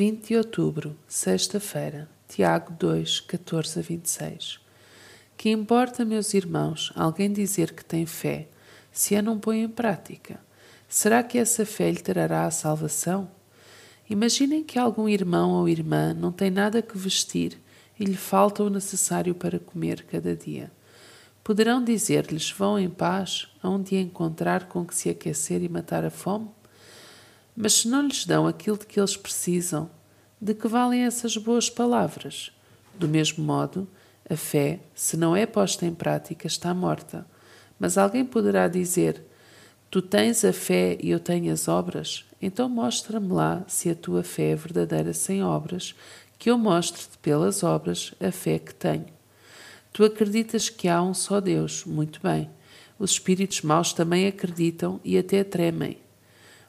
20 de outubro, sexta-feira, Tiago 2, 14 a 26. Que importa, meus irmãos, alguém dizer que tem fé, se a não põe em prática? Será que essa fé lhe trará a salvação? Imaginem que algum irmão ou irmã não tem nada que vestir e lhe falta o necessário para comer cada dia. Poderão dizer-lhes: vão em paz, aonde encontrar com que se aquecer e matar a fome? Mas se não lhes dão aquilo de que eles precisam, de que valem essas boas palavras? Do mesmo modo, a fé, se não é posta em prática, está morta. Mas alguém poderá dizer: Tu tens a fé e eu tenho as obras? Então mostra-me lá se a tua fé é verdadeira sem obras, que eu mostre-te pelas obras a fé que tenho. Tu acreditas que há um só Deus, muito bem. Os espíritos maus também acreditam e até tremem.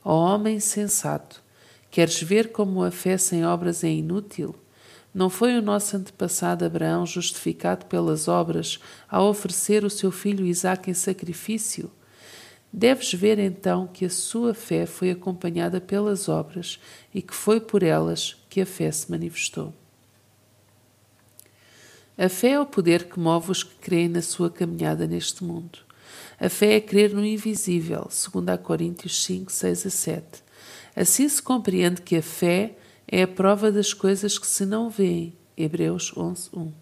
Ó homem sensato, queres ver como a fé sem obras é inútil? Não foi o nosso antepassado Abraão justificado pelas obras ao oferecer o seu filho Isaque em sacrifício? Deves ver então que a sua fé foi acompanhada pelas obras e que foi por elas que a fé se manifestou. A fé é o poder que move os que creem na sua caminhada neste mundo. A fé é crer no invisível, segundo a Coríntios 5, 6 a 7. Assim se compreende que a fé é a prova das coisas que se não veem. Hebreus 11, 1.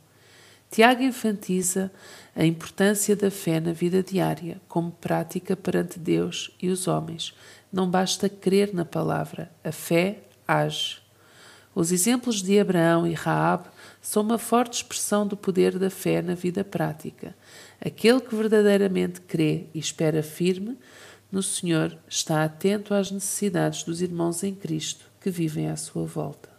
Tiago enfatiza a importância da fé na vida diária, como prática perante Deus e os homens. Não basta crer na palavra, a fé age. Os exemplos de Abraão e Raab são uma forte expressão do poder da fé na vida prática. Aquele que verdadeiramente crê e espera firme no Senhor está atento às necessidades dos irmãos em Cristo que vivem à sua volta.